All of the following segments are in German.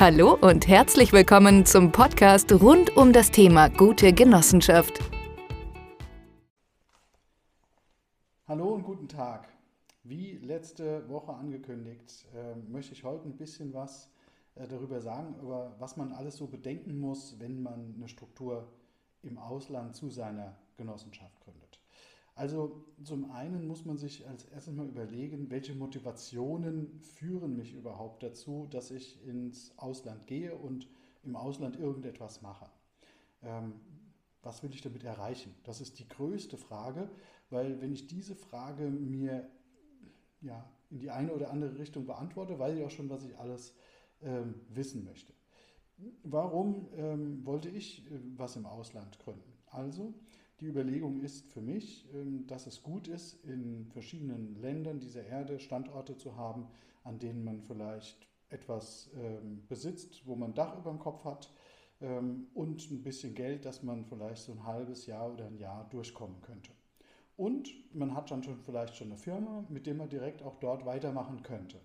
Hallo und herzlich willkommen zum Podcast rund um das Thema gute Genossenschaft. Hallo und guten Tag. Wie letzte Woche angekündigt, äh, möchte ich heute ein bisschen was äh, darüber sagen, über was man alles so bedenken muss, wenn man eine Struktur im Ausland zu seiner Genossenschaft gründet. Also zum einen muss man sich als erstes mal überlegen, welche Motivationen führen mich überhaupt dazu, dass ich ins Ausland gehe und im Ausland irgendetwas mache. Ähm, was will ich damit erreichen? Das ist die größte Frage, weil wenn ich diese Frage mir ja, in die eine oder andere Richtung beantworte, weiß ich auch schon, was ich alles ähm, wissen möchte. Warum ähm, wollte ich äh, was im Ausland gründen? Also, die Überlegung ist für mich, ähm, dass es gut ist, in verschiedenen Ländern dieser Erde Standorte zu haben, an denen man vielleicht etwas ähm, besitzt, wo man Dach über dem Kopf hat ähm, und ein bisschen Geld, dass man vielleicht so ein halbes Jahr oder ein Jahr durchkommen könnte. Und man hat dann schon vielleicht schon eine Firma, mit der man direkt auch dort weitermachen könnte.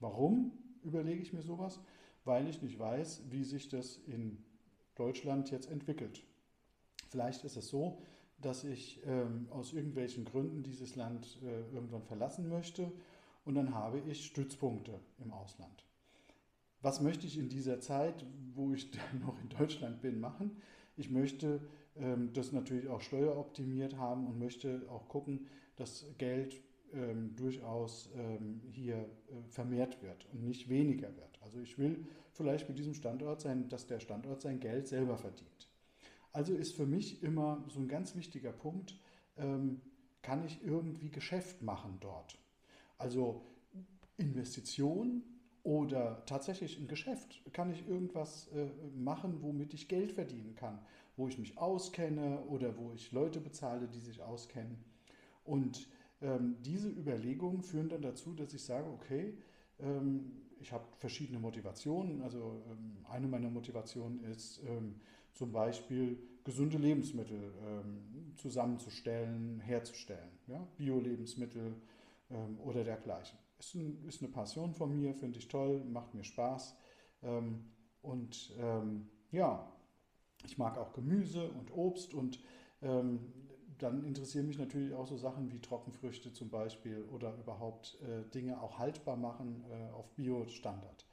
Warum überlege ich mir sowas? Weil ich nicht weiß, wie sich das in Deutschland jetzt entwickelt. Vielleicht ist es so, dass ich ähm, aus irgendwelchen Gründen dieses Land äh, irgendwann verlassen möchte und dann habe ich Stützpunkte im Ausland. Was möchte ich in dieser Zeit, wo ich noch in Deutschland bin, machen? Ich möchte ähm, das natürlich auch steueroptimiert haben und möchte auch gucken, dass Geld ähm, durchaus ähm, hier äh, vermehrt wird und nicht weniger wird. Also ich will vielleicht mit diesem Standort sein, dass der Standort sein Geld selber verdient. Also ist für mich immer so ein ganz wichtiger Punkt, ähm, kann ich irgendwie Geschäft machen dort? Also Investition oder tatsächlich ein Geschäft. Kann ich irgendwas äh, machen, womit ich Geld verdienen kann? Wo ich mich auskenne oder wo ich Leute bezahle, die sich auskennen. Und ähm, diese Überlegungen führen dann dazu, dass ich sage, okay, ähm, ich habe verschiedene Motivationen. Also ähm, eine meiner Motivationen ist, ähm, zum Beispiel gesunde Lebensmittel ähm, zusammenzustellen, herzustellen. Ja? Bio-Lebensmittel ähm, oder dergleichen. Ist, ein, ist, eine Passion von mir, finde ich toll, macht mir Spaß. Ähm, und ähm, ja, ich mag auch Gemüse und Obst und ähm, dann interessieren mich natürlich auch so Sachen wie Trockenfrüchte zum Beispiel oder überhaupt äh, Dinge auch haltbar machen äh, auf Bio-Standard.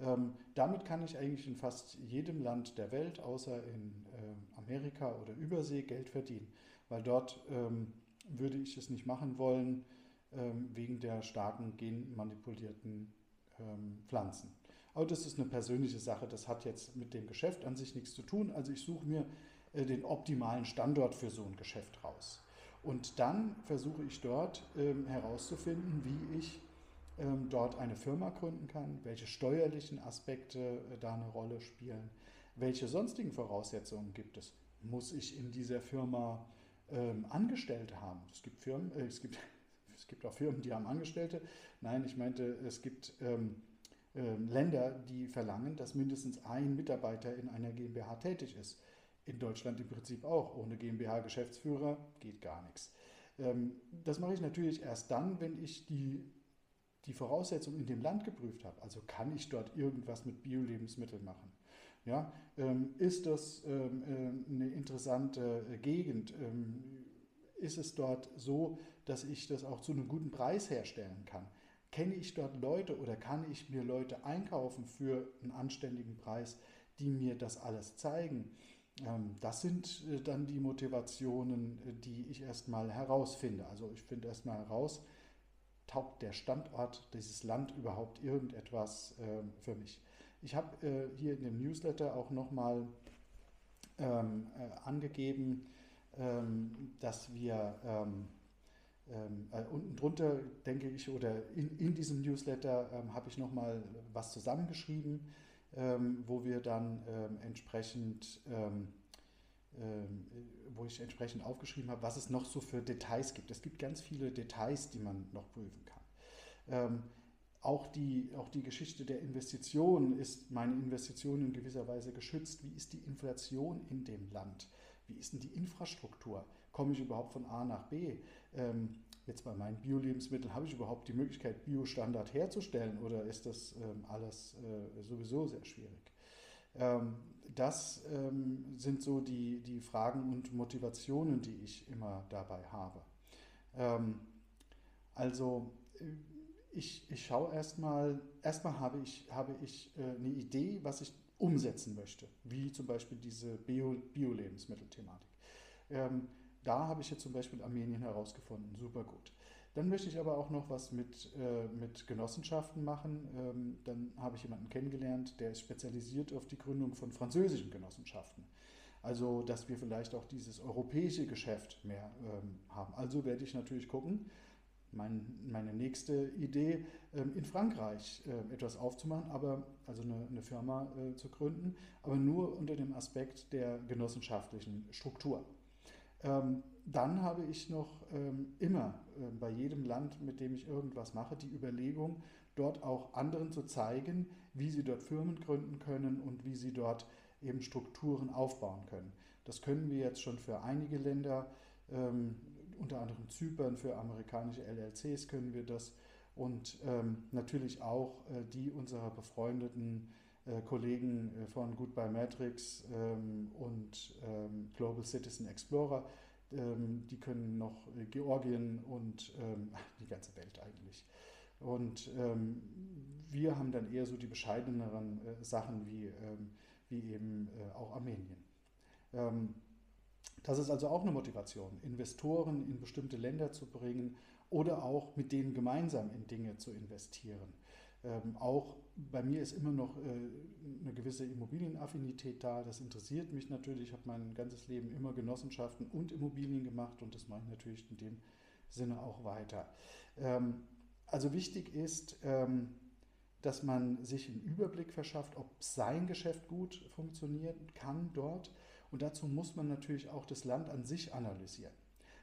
Ähm, damit kann ich eigentlich in fast jedem Land der Welt, außer in äh, Amerika oder Übersee, Geld verdienen, weil dort ähm, würde ich es nicht machen wollen ähm, wegen der starken genmanipulierten ähm, Pflanzen. Aber das ist eine persönliche Sache, das hat jetzt mit dem Geschäft an sich nichts zu tun. Also ich suche mir äh, den optimalen Standort für so ein Geschäft raus. Und dann versuche ich dort ähm, herauszufinden, wie ich ähm, dort eine Firma gründen kann, welche steuerlichen Aspekte äh, da eine Rolle spielen, welche sonstigen Voraussetzungen gibt es. Muss ich in dieser Firma ähm, Angestellte haben? Es gibt Firmen, äh, es gibt es gibt auch Firmen, die haben Angestellte. Nein, ich meinte, es gibt ähm, äh, Länder, die verlangen, dass mindestens ein Mitarbeiter in einer GmbH tätig ist. In Deutschland im Prinzip auch. Ohne GmbH-Geschäftsführer geht gar nichts. Ähm, das mache ich natürlich erst dann, wenn ich die die Voraussetzungen in dem Land geprüft habe, also kann ich dort irgendwas mit Bio-Lebensmitteln machen. Ja, ähm, ist das ähm, äh, eine interessante äh, Gegend? Ähm, ist es dort so, dass ich das auch zu einem guten Preis herstellen kann? Kenne ich dort Leute oder kann ich mir Leute einkaufen für einen anständigen Preis, die mir das alles zeigen? Ähm, das sind äh, dann die Motivationen, äh, die ich erstmal herausfinde. Also ich finde erstmal heraus, taugt der Standort, dieses Land überhaupt irgendetwas äh, für mich. Ich habe äh, hier in dem Newsletter auch nochmal ähm, äh, angegeben, ähm, dass wir ähm, ähm äh, unten drunter, denke ich, oder in, in diesem Newsletter ähm, habe ich nochmal was zusammengeschrieben, ähm, wo wir dann entsprechend wo ich entsprechend aufgeschrieben habe, was es noch so für Details gibt. Es gibt ganz viele Details, die man noch prüfen kann. Ähm, auch die, auch die Geschichte der Investition ist meine Investition in gewisser Weise geschützt. Wie ist die Inflation in dem Land? Wie ist denn die Infrastruktur? Komme ich überhaupt von A nach B? Ähm, jetzt bei meinen Bio-Lebensmitteln, habe ich überhaupt die Möglichkeit, Biostandard herzustellen oder ist das ähm, alles äh, sowieso sehr schwierig? Ähm, das ähm, sind so die, die Fragen und Motivationen, die ich immer dabei habe. Ähm, also äh, ich, ich schaue erstmal, erstmal habe ich, habe ich äh, eine Idee, was ich umsetzen möchte, wie zum Beispiel diese Bio-Lebensmittelthematik. Bio ähm, da habe ich jetzt zum Beispiel Armenien herausgefunden, super gut. Dann möchte ich aber auch noch was mit, äh, mit Genossenschaften machen. Ähm, dann habe ich jemanden kennengelernt, der ist spezialisiert auf die Gründung von französischen Genossenschaften. Also, dass wir vielleicht auch dieses europäische Geschäft mehr ähm, haben. Also werde ich natürlich gucken, mein, meine nächste Idee, ähm, in Frankreich äh, etwas aufzumachen, aber also eine, eine Firma äh, zu gründen, aber nur unter dem Aspekt der genossenschaftlichen Struktur. Ähm, dann habe ich noch ähm, immer äh, bei jedem Land, mit dem ich irgendwas mache, die Überlegung, dort auch anderen zu zeigen, wie sie dort Firmen gründen können und wie sie dort eben Strukturen aufbauen können. Das können wir jetzt schon für einige Länder, ähm, unter anderem Zypern, für amerikanische LLCs können wir das und ähm, natürlich auch äh, die unserer befreundeten Kollegen äh, von Goodbye Matrix ähm, und ähm, Global Citizen Explorer. Ähm, die können noch äh, Georgien und die ganze Welt eigentlich. Und wir haben dann eher so die bescheideneren Sachen wie, wie eben auch Armenien. Das ist also auch eine Motivation, Investoren in bestimmte Länder zu bringen oder auch mit denen gemeinsam in Dinge zu investieren. Ähm, auch bei mir ist immer noch äh, eine gewisse Immobilienaffinität da. Das interessiert mich natürlich. Ich habe mein ganzes Leben immer Genossenschaften und Immobilien gemacht und das mache ich natürlich in dem Sinne auch weiter. Ähm, also wichtig ist, ähm, dass man sich einen Überblick verschafft, ob sein Geschäft gut funktionieren kann dort. Und dazu muss man natürlich auch das Land an sich analysieren.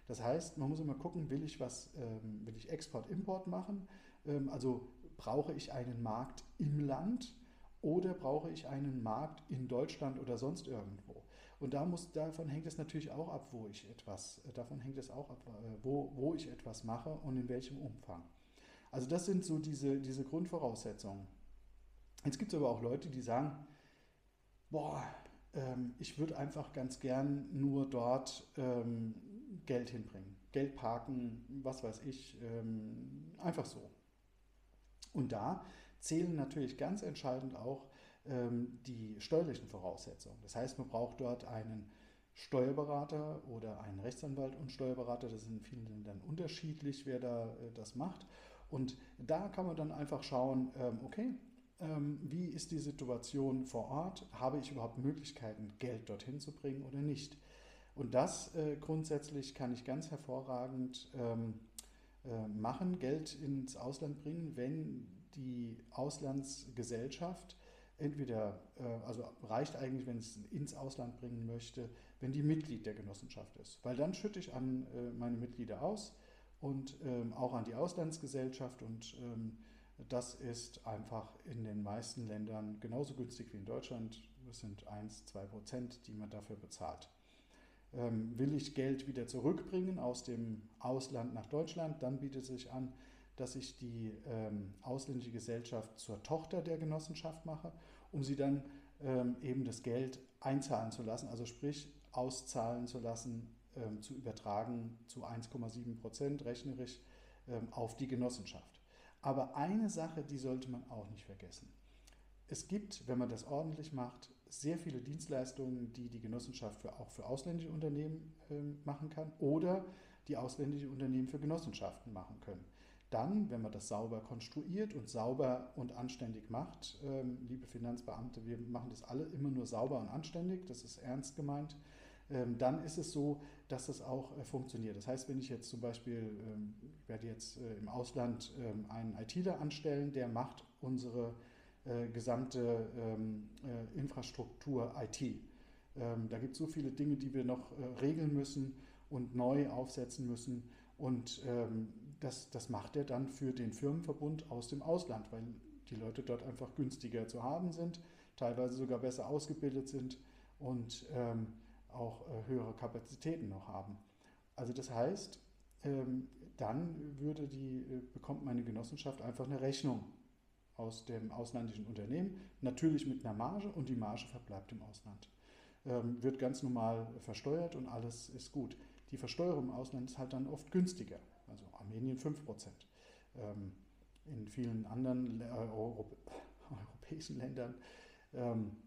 Das heißt, man muss immer gucken, will ich was, ähm, will ich Export-Import machen? Ähm, also brauche ich einen Markt im Land oder brauche ich einen Markt in Deutschland oder sonst irgendwo? Und da muss, davon hängt es natürlich auch ab, wo ich etwas, davon hängt es auch ab, äh, wo, wo ich etwas mache und in welchem Umfang. Also das sind so diese, diese Grundvoraussetzungen. Jetzt gibt es aber auch Leute, die sagen, boah, ähm, ich würde einfach ganz gern nur dort ähm, Geld hinbringen. Geld parken, was weiß ich, ähm, einfach so. Und da zählen natürlich ganz entscheidend auch ähm, die steuerlichen Voraussetzungen. Das heißt, man braucht dort einen Steuerberater oder einen Rechtsanwalt und Steuerberater. Das ist in vielen Ländern unterschiedlich, wer da äh, das macht. Und da kann man dann einfach schauen, ähm, okay, ähm, wie ist die Situation vor Ort? Habe ich überhaupt Möglichkeiten, Geld dorthin zu bringen oder nicht? Und das äh, grundsätzlich kann ich ganz hervorragend ähm, äh, machen, Geld ins Ausland bringen, wenn die Auslandsgesellschaft entweder, äh, also reicht eigentlich, wenn es ins Ausland bringen möchte, wenn die Mitglied der Genossenschaft ist. Weil dann schütte ich an äh, meine Mitglieder aus und ähm, auch an die Auslandsgesellschaft und ähm, das ist einfach in den meisten Ländern genauso günstig wie in Deutschland. Das sind 1, 2 Prozent, die man dafür bezahlt. Ähm, will ich Geld wieder zurückbringen aus dem Ausland nach Deutschland, dann bietet es sich an, dass ich die ähm, ausländische Gesellschaft zur Tochter der Genossenschaft mache, um sie dann ähm, eben das Geld einzahlen zu lassen, also sprich auszahlen zu lassen, ähm, zu übertragen zu 1,7 Prozent rechnerisch ähm, auf die Genossenschaft. Aber eine Sache, die sollte man auch nicht vergessen. Es gibt, wenn man das ordentlich macht, sehr viele Dienstleistungen, die die Genossenschaft für, auch für ausländische Unternehmen äh, machen kann oder die ausländische Unternehmen für Genossenschaften machen können. Dann, wenn man das sauber konstruiert und sauber und anständig macht, ähm, liebe Finanzbeamte, wir machen das alle immer nur sauber und anständig, das ist ernst gemeint, ähm, dann ist es so, dass das auch äh, funktioniert. Das heißt, wenn ich jetzt zum Beispiel, ähm, ich werde jetzt äh, im Ausland ähm, einen ITler anstellen, der macht unsere äh, gesamte ähm, äh, Infrastruktur IT. Ähm, da gibt es so viele Dinge, die wir noch äh, regeln müssen und neu aufsetzen müssen. Und ähm, das, das macht er dann für den Firmenverbund aus dem Ausland, weil die Leute dort einfach günstiger zu haben sind, teilweise sogar besser ausgebildet sind und ähm, auch äh, höhere Kapazitäten noch haben. Also das heißt, ähm, dann würde die, äh, bekommt meine Genossenschaft einfach eine Rechnung aus dem ausländischen Unternehmen, natürlich mit einer Marge und die Marge verbleibt im Ausland. Ähm, wird ganz normal versteuert und alles ist gut. Die Versteuerung im Ausland ist halt dann oft günstiger, also Armenien 5%. Ähm, in vielen anderen äh, Europ europäischen Ländern ähm,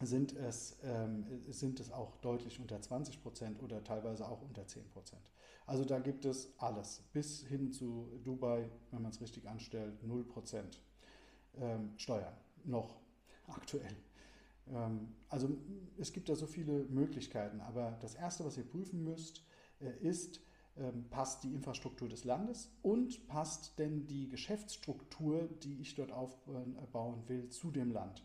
sind, es, ähm, sind es auch deutlich unter 20% oder teilweise auch unter 10%. Also da gibt es alles, bis hin zu Dubai, wenn man es richtig anstellt, 0% ähm, Steuern, noch aktuell. Ähm, also es gibt da so viele Möglichkeiten, aber das Erste, was ihr prüfen müsst, äh, ist, ähm, passt die Infrastruktur des Landes und passt denn die Geschäftsstruktur, die ich dort aufbauen will, zu dem Land.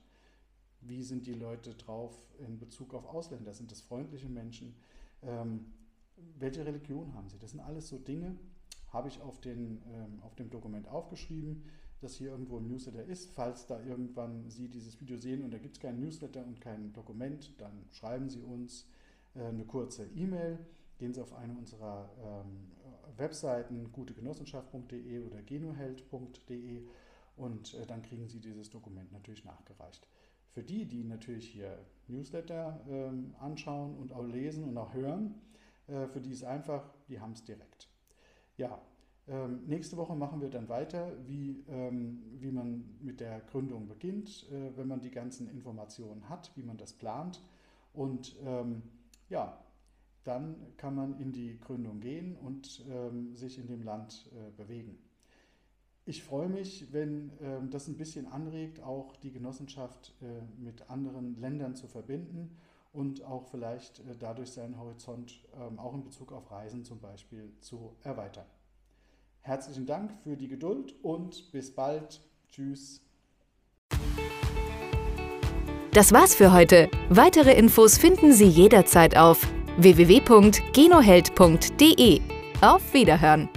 Wie sind die Leute drauf in Bezug auf Ausländer? Sind das freundliche Menschen? Ähm, welche Religion haben sie? Das sind alles so Dinge, habe ich auf, den, ähm, auf dem Dokument aufgeschrieben, dass hier irgendwo ein Newsletter ist. Falls da irgendwann Sie dieses Video sehen und da gibt es keinen Newsletter und kein Dokument, dann schreiben Sie uns äh, eine kurze E-Mail. Gehen Sie auf eine unserer ähm, Webseiten gutegenossenschaft.de oder genuheld.de und äh, dann kriegen Sie dieses Dokument natürlich nachgereicht. Für die, die natürlich hier Newsletter ähm, anschauen und auch lesen und auch hören, äh, für die ist einfach, die haben es direkt. Ja, ähm, nächste Woche machen wir dann weiter, wie, ähm, wie man mit der Gründung beginnt, äh, wenn man die ganzen Informationen hat, wie man das plant. Und ähm, ja, dann kann man in die Gründung gehen und ähm, sich in dem Land äh, bewegen. Ich freue mich, wenn ähm, das ein bisschen anregt, auch die Genossenschaft äh, mit anderen Ländern zu verbinden und auch vielleicht äh, dadurch seinen Horizont ähm, auch in Bezug auf Reisen zum Beispiel zu erweitern. Herzlichen Dank für die Geduld und bis bald. Tschüss. Das war's für heute. Weitere Infos finden Sie jederzeit auf www.genoheld.de. Auf Wiederhören!